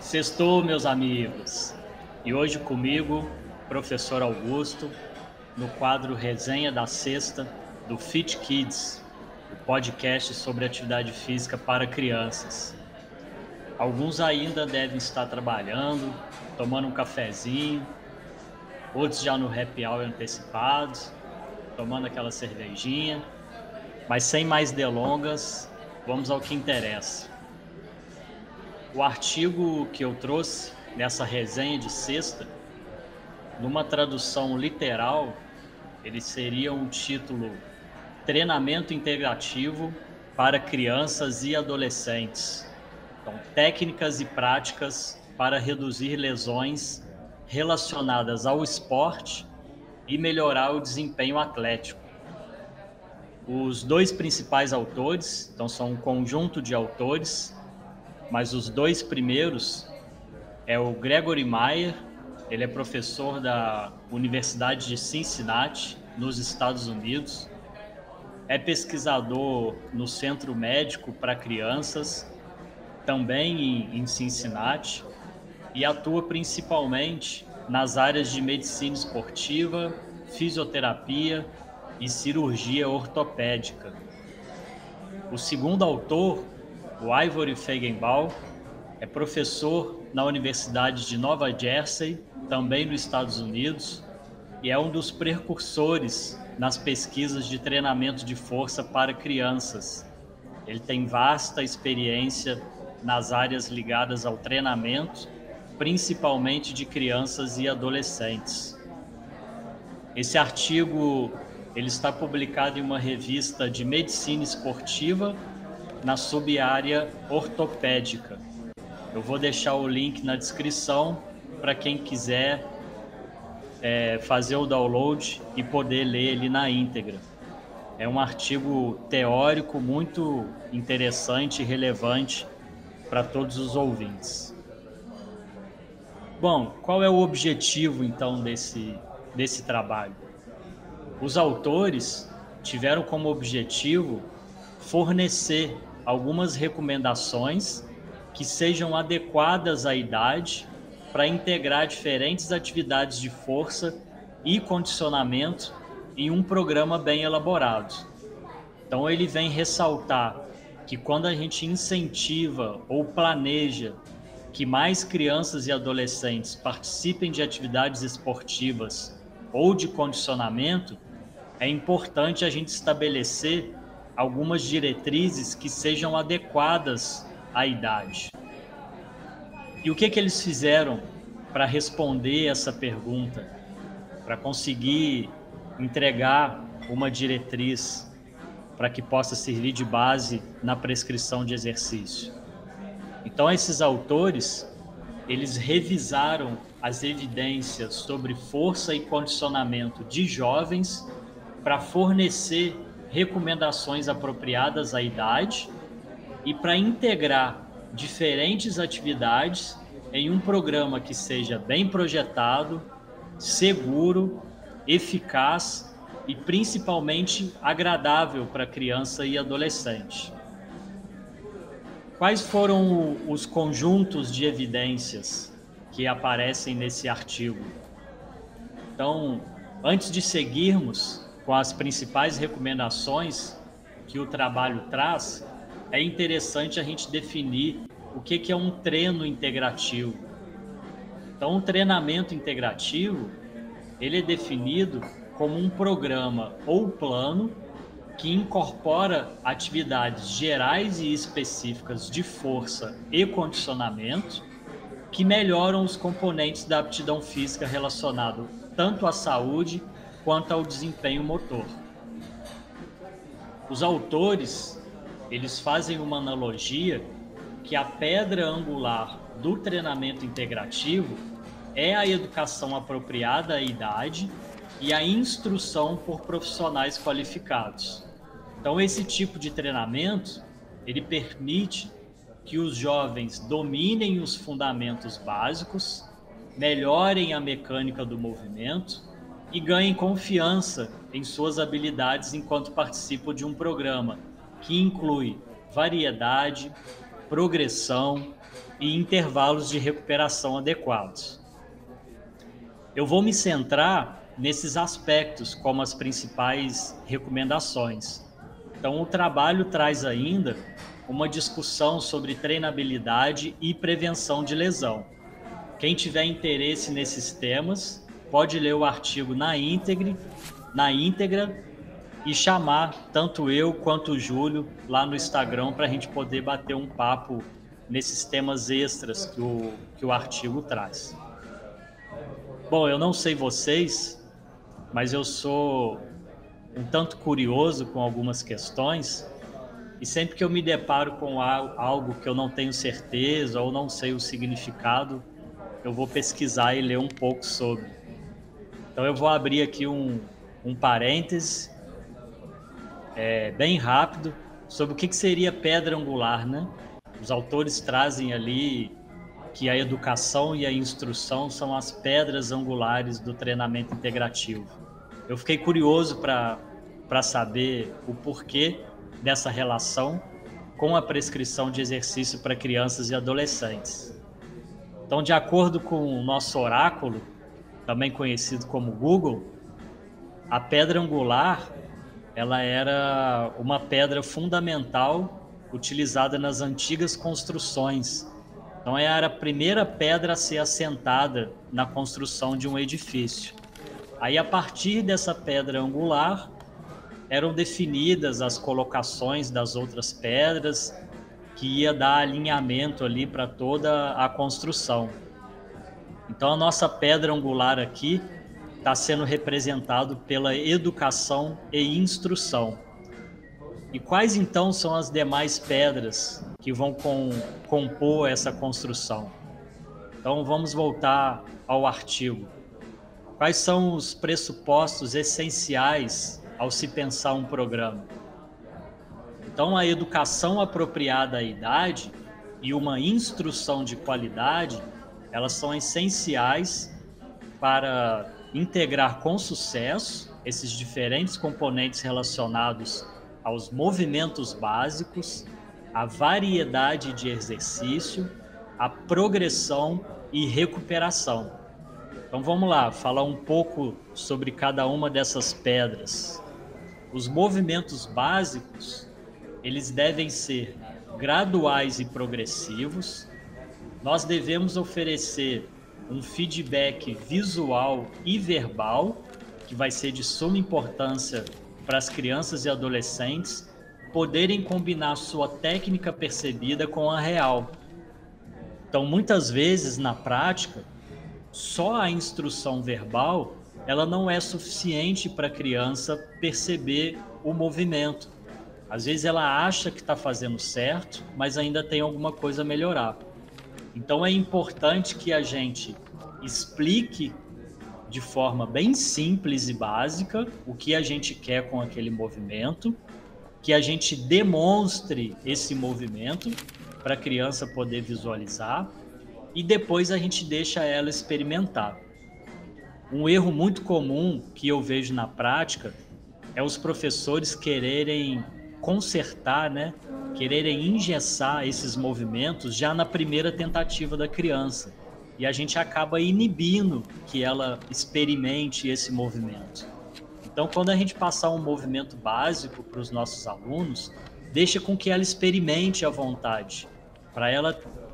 Sextou, meus amigos. E hoje comigo, professor Augusto, no quadro Resenha da Sexta do Fit Kids, o podcast sobre atividade física para crianças. Alguns ainda devem estar trabalhando, tomando um cafezinho, outros já no happy hour antecipados, tomando aquela cervejinha. Mas sem mais delongas, vamos ao que interessa. O artigo que eu trouxe nessa resenha de sexta, numa tradução literal, ele seria um título Treinamento Integrativo para Crianças e Adolescentes. Então, técnicas e práticas para reduzir lesões relacionadas ao esporte e melhorar o desempenho atlético. Os dois principais autores, então são um conjunto de autores, mas os dois primeiros é o Gregory Meyer, ele é professor da Universidade de Cincinnati, nos Estados Unidos, é pesquisador no Centro Médico para Crianças, também em Cincinnati, e atua principalmente nas áreas de medicina esportiva, fisioterapia e cirurgia ortopédica. O segundo autor o Ivory Feigenbaum é professor na Universidade de Nova Jersey, também nos Estados Unidos, e é um dos precursores nas pesquisas de treinamento de força para crianças. Ele tem vasta experiência nas áreas ligadas ao treinamento, principalmente de crianças e adolescentes. Esse artigo ele está publicado em uma revista de medicina esportiva na subárea ortopédica. Eu vou deixar o link na descrição para quem quiser é, fazer o download e poder ler ele na íntegra. É um artigo teórico muito interessante e relevante para todos os ouvintes. Bom, qual é o objetivo então desse, desse trabalho? Os autores tiveram como objetivo fornecer algumas recomendações que sejam adequadas à idade para integrar diferentes atividades de força e condicionamento em um programa bem elaborado. Então, ele vem ressaltar que quando a gente incentiva ou planeja que mais crianças e adolescentes participem de atividades esportivas ou de condicionamento, é importante a gente estabelecer algumas diretrizes que sejam adequadas à idade. E o que, que eles fizeram para responder essa pergunta, para conseguir entregar uma diretriz para que possa servir de base na prescrição de exercício? Então, esses autores, eles revisaram as evidências sobre força e condicionamento de jovens para fornecer recomendações apropriadas à idade e para integrar diferentes atividades em um programa que seja bem projetado, seguro, eficaz e principalmente agradável para criança e adolescente. Quais foram os conjuntos de evidências que aparecem nesse artigo? Então, antes de seguirmos, com as principais recomendações que o trabalho traz, é interessante a gente definir o que, que é um treino integrativo. Então, um treinamento integrativo, ele é definido como um programa ou plano que incorpora atividades gerais e específicas de força e condicionamento que melhoram os componentes da aptidão física relacionado tanto à saúde quanto ao desempenho motor. Os autores, eles fazem uma analogia que a pedra angular do treinamento integrativo é a educação apropriada à idade e a instrução por profissionais qualificados. Então esse tipo de treinamento, ele permite que os jovens dominem os fundamentos básicos, melhorem a mecânica do movimento e ganhem confiança em suas habilidades enquanto participam de um programa que inclui variedade, progressão e intervalos de recuperação adequados. Eu vou me centrar nesses aspectos como as principais recomendações. Então, o trabalho traz ainda uma discussão sobre treinabilidade e prevenção de lesão. Quem tiver interesse nesses temas, pode ler o artigo na íntegra, na íntegra e chamar tanto eu quanto o Júlio lá no Instagram para a gente poder bater um papo nesses temas extras que o, que o artigo traz. Bom, eu não sei vocês, mas eu sou um tanto curioso com algumas questões e sempre que eu me deparo com algo que eu não tenho certeza ou não sei o significado, eu vou pesquisar e ler um pouco sobre. Então eu vou abrir aqui um, um parêntese é, bem rápido sobre o que, que seria pedra angular, né? Os autores trazem ali que a educação e a instrução são as pedras angulares do treinamento integrativo. Eu fiquei curioso para saber o porquê dessa relação com a prescrição de exercício para crianças e adolescentes. Então, de acordo com o nosso oráculo, também conhecido como Google, a pedra angular ela era uma pedra fundamental utilizada nas antigas construções. Então era a primeira pedra a ser assentada na construção de um edifício. Aí a partir dessa pedra angular eram definidas as colocações das outras pedras que ia dar alinhamento ali para toda a construção. Então a nossa pedra angular aqui está sendo representado pela educação e instrução. E quais então são as demais pedras que vão com, compor essa construção? Então vamos voltar ao artigo. Quais são os pressupostos essenciais ao se pensar um programa? Então a educação apropriada à idade e uma instrução de qualidade, elas são essenciais para integrar com sucesso esses diferentes componentes relacionados aos movimentos básicos, a variedade de exercício, a progressão e recuperação. Então vamos lá, falar um pouco sobre cada uma dessas pedras. Os movimentos básicos, eles devem ser graduais e progressivos. Nós devemos oferecer um feedback visual e verbal, que vai ser de suma importância para as crianças e adolescentes poderem combinar sua técnica percebida com a real. Então, muitas vezes na prática, só a instrução verbal ela não é suficiente para a criança perceber o movimento. Às vezes ela acha que está fazendo certo, mas ainda tem alguma coisa a melhorar. Então é importante que a gente explique de forma bem simples e básica o que a gente quer com aquele movimento, que a gente demonstre esse movimento para a criança poder visualizar e depois a gente deixa ela experimentar. Um erro muito comum que eu vejo na prática é os professores quererem consertar, né? Quererem engessar esses movimentos já na primeira tentativa da criança. E a gente acaba inibindo que ela experimente esse movimento. Então, quando a gente passar um movimento básico para os nossos alunos, deixa com que ela experimente à vontade, para ela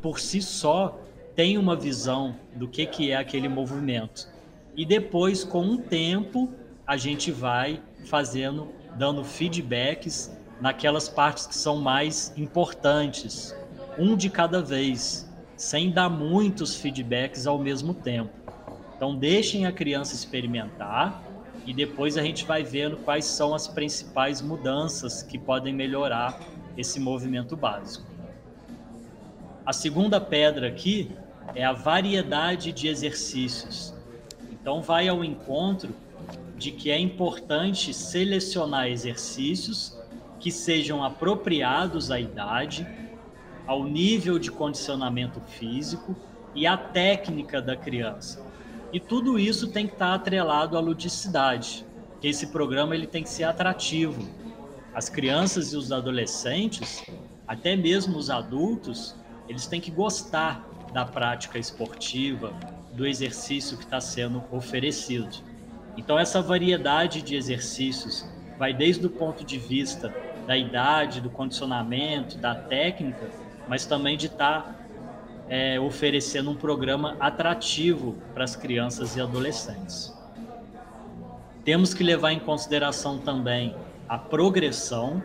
por si só tenha uma visão do que, que é aquele movimento. E depois, com um tempo, a gente vai fazendo, dando feedbacks naquelas partes que são mais importantes, um de cada vez, sem dar muitos feedbacks ao mesmo tempo. Então deixem a criança experimentar e depois a gente vai vendo quais são as principais mudanças que podem melhorar esse movimento básico. A segunda pedra aqui é a variedade de exercícios. Então vai ao encontro de que é importante selecionar exercícios que sejam apropriados à idade, ao nível de condicionamento físico e à técnica da criança. E tudo isso tem que estar atrelado à ludicidade, que esse programa ele tem que ser atrativo. As crianças e os adolescentes, até mesmo os adultos, eles têm que gostar da prática esportiva, do exercício que está sendo oferecido. Então, essa variedade de exercícios vai desde o ponto de vista da idade, do condicionamento, da técnica, mas também de estar tá, é, oferecendo um programa atrativo para as crianças e adolescentes. Temos que levar em consideração também a progressão.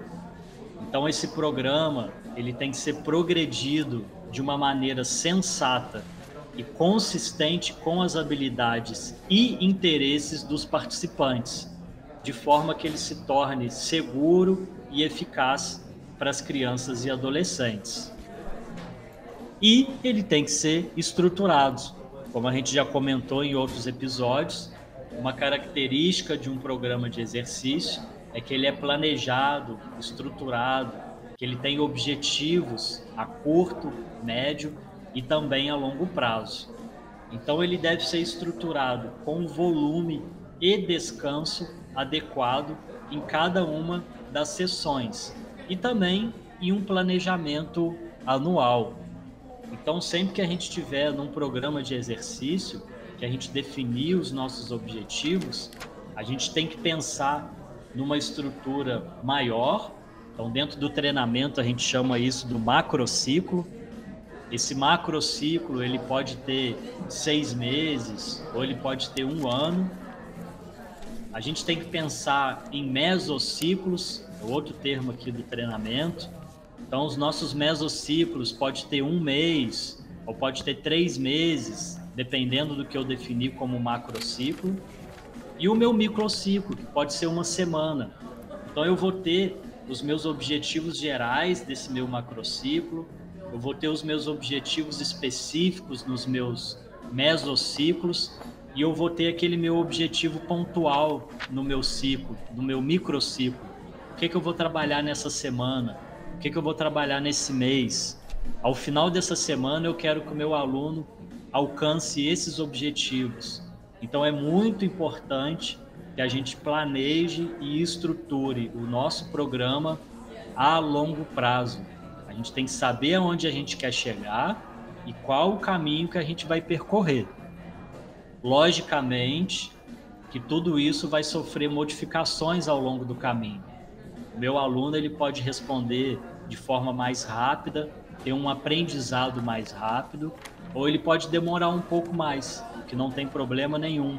Então, esse programa ele tem que ser progredido de uma maneira sensata e consistente com as habilidades e interesses dos participantes, de forma que ele se torne seguro e eficaz para as crianças e adolescentes. E ele tem que ser estruturado, como a gente já comentou em outros episódios, uma característica de um programa de exercício é que ele é planejado, estruturado, que ele tem objetivos a curto, médio e também a longo prazo. Então ele deve ser estruturado com volume e descanso adequado em cada uma das sessões e também em um planejamento anual. Então sempre que a gente tiver num programa de exercício, que a gente definir os nossos objetivos, a gente tem que pensar numa estrutura maior. Então dentro do treinamento a gente chama isso do macrociclo, esse macrociclo ele pode ter seis meses ou ele pode ter um ano. A gente tem que pensar em mesociclos, é outro termo aqui do treinamento. Então, os nossos mesociclos pode ter um mês ou pode ter três meses, dependendo do que eu definir como macrociclo. E o meu microciclo, que pode ser uma semana. Então, eu vou ter os meus objetivos gerais desse meu macrociclo, eu vou ter os meus objetivos específicos nos meus mesociclos e eu vou ter aquele meu objetivo pontual no meu ciclo, no meu microciclo. O que, que eu vou trabalhar nessa semana? O que, que eu vou trabalhar nesse mês? Ao final dessa semana, eu quero que o meu aluno alcance esses objetivos. Então, é muito importante que a gente planeje e estruture o nosso programa a longo prazo. A gente tem que saber aonde a gente quer chegar e qual o caminho que a gente vai percorrer. Logicamente que tudo isso vai sofrer modificações ao longo do caminho. O meu aluno ele pode responder de forma mais rápida, ter um aprendizado mais rápido, ou ele pode demorar um pouco mais, que não tem problema nenhum.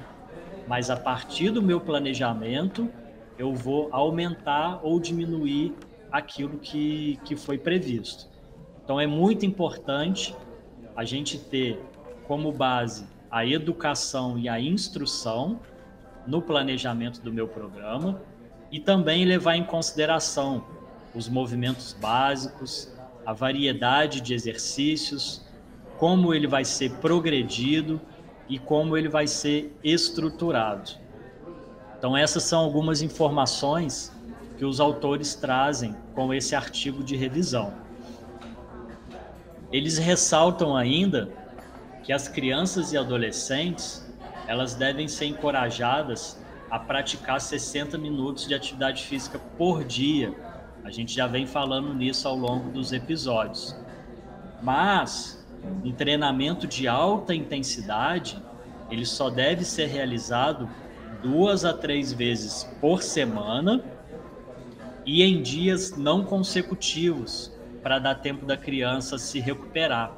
Mas a partir do meu planejamento, eu vou aumentar ou diminuir aquilo que, que foi previsto. Então é muito importante a gente ter como base a educação e a instrução no planejamento do meu programa e também levar em consideração os movimentos básicos, a variedade de exercícios, como ele vai ser progredido e como ele vai ser estruturado. Então essas são algumas informações que os autores trazem com esse artigo de revisão. Eles ressaltam ainda que as crianças e adolescentes elas devem ser encorajadas a praticar 60 minutos de atividade física por dia. A gente já vem falando nisso ao longo dos episódios. Mas um treinamento de alta intensidade, ele só deve ser realizado duas a três vezes por semana e em dias não consecutivos, para dar tempo da criança se recuperar.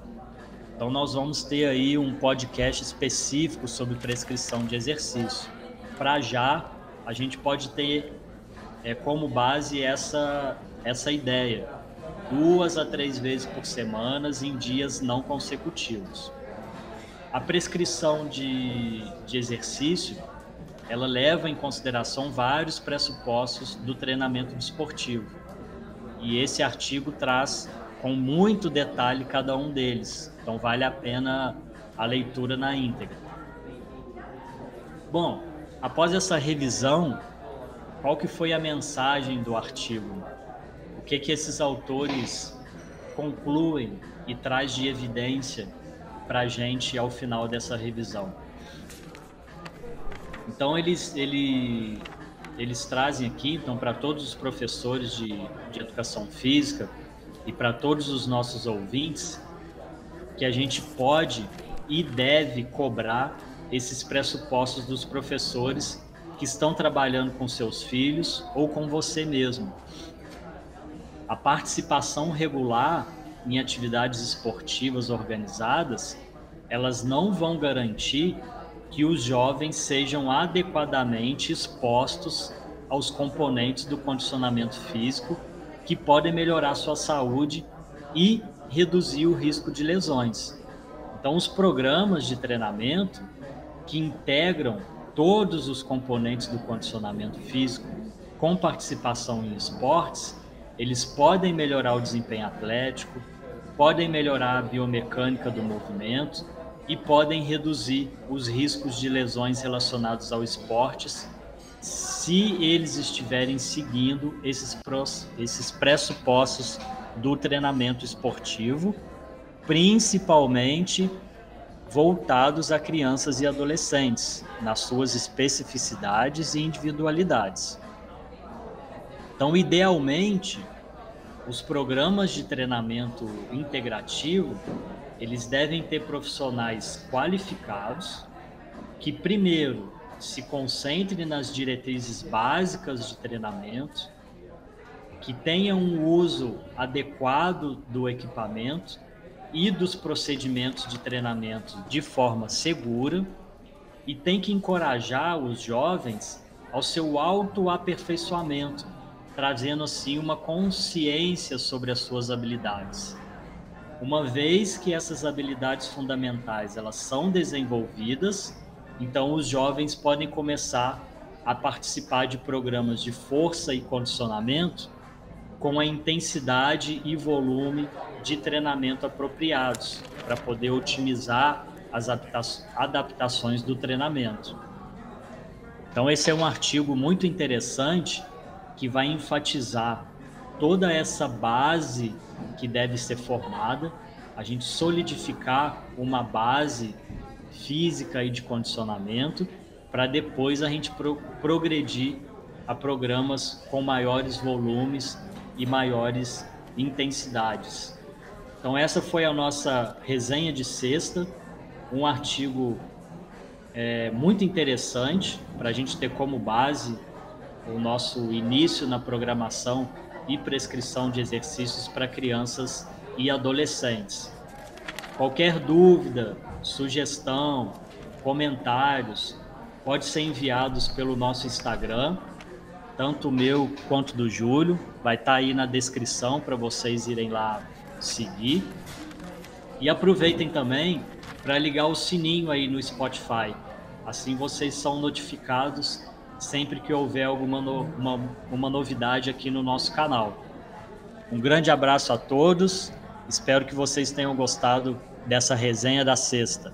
Então, nós vamos ter aí um podcast específico sobre prescrição de exercício. Para já, a gente pode ter é, como base essa, essa ideia: duas a três vezes por semana em dias não consecutivos. A prescrição de, de exercício ela leva em consideração vários pressupostos do treinamento desportivo. E esse artigo traz com muito detalhe cada um deles. Então vale a pena a leitura na íntegra. Bom, após essa revisão, qual que foi a mensagem do artigo? O que que esses autores concluem e traz de evidência para a gente ao final dessa revisão? Então eles, ele, eles trazem aqui, então, para todos os professores de, de educação física e para todos os nossos ouvintes, que a gente pode e deve cobrar esses pressupostos dos professores que estão trabalhando com seus filhos ou com você mesmo. A participação regular em atividades esportivas organizadas, elas não vão garantir que os jovens sejam adequadamente expostos aos componentes do condicionamento físico que podem melhorar sua saúde e reduzir o risco de lesões. Então, os programas de treinamento que integram todos os componentes do condicionamento físico com participação em esportes, eles podem melhorar o desempenho atlético, podem melhorar a biomecânica do movimento e podem reduzir os riscos de lesões relacionados ao esportes se eles estiverem seguindo esses, esses pressupostos do treinamento esportivo, principalmente voltados a crianças e adolescentes, nas suas especificidades e individualidades. Então, idealmente, os programas de treinamento integrativo, eles devem ter profissionais qualificados que primeiro se concentrem nas diretrizes básicas de treinamento, que tenham um uso adequado do equipamento e dos procedimentos de treinamento de forma segura e tem que encorajar os jovens ao seu autoaperfeiçoamento, trazendo assim uma consciência sobre as suas habilidades. Uma vez que essas habilidades fundamentais elas são desenvolvidas, então os jovens podem começar a participar de programas de força e condicionamento com a intensidade e volume de treinamento apropriados para poder otimizar as adaptações do treinamento. Então, esse é um artigo muito interessante que vai enfatizar toda essa base que deve ser formada, a gente solidificar uma base física e de condicionamento, para depois a gente pro progredir a programas com maiores volumes e maiores intensidades. Então essa foi a nossa resenha de sexta, um artigo é, muito interessante para a gente ter como base o nosso início na programação e prescrição de exercícios para crianças e adolescentes. Qualquer dúvida, sugestão, comentários, pode ser enviados pelo nosso Instagram, tanto o meu quanto do Júlio. Vai estar tá aí na descrição para vocês irem lá seguir. E aproveitem também para ligar o sininho aí no Spotify. Assim vocês são notificados sempre que houver alguma no, uma, uma novidade aqui no nosso canal. Um grande abraço a todos. Espero que vocês tenham gostado dessa resenha da sexta.